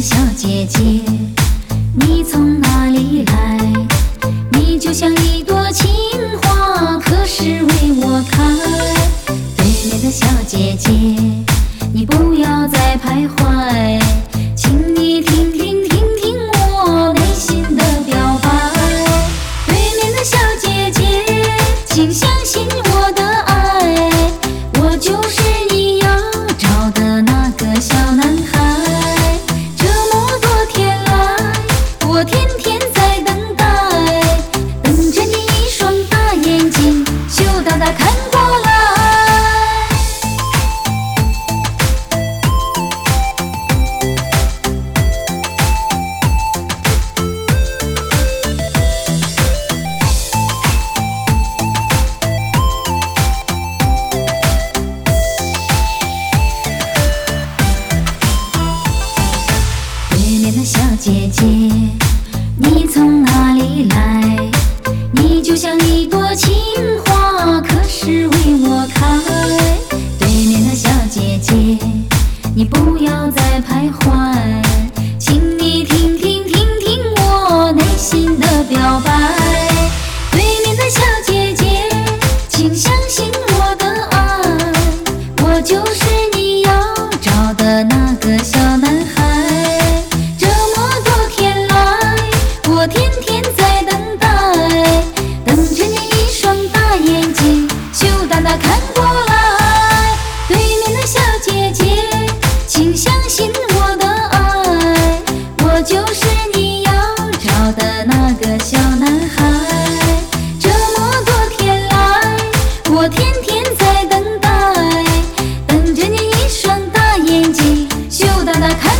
小姐姐，你从哪里来？你就像一朵情花，可是为我开。对面的小姐姐，你不要再徘徊，请你听听听听我内心的表白。对面的小姐姐，请相信我的爱，我就是你要找的那个小男孩。姐姐，你从哪里来？你就像一朵情花，可是为我开。对面的小姐姐，你不要再徘徊，请你听听听听我内心的表白。对面的小姐姐，请相信我的爱，我就是你要找的那个小男孩。天天在等待等着你一双大眼睛羞答答看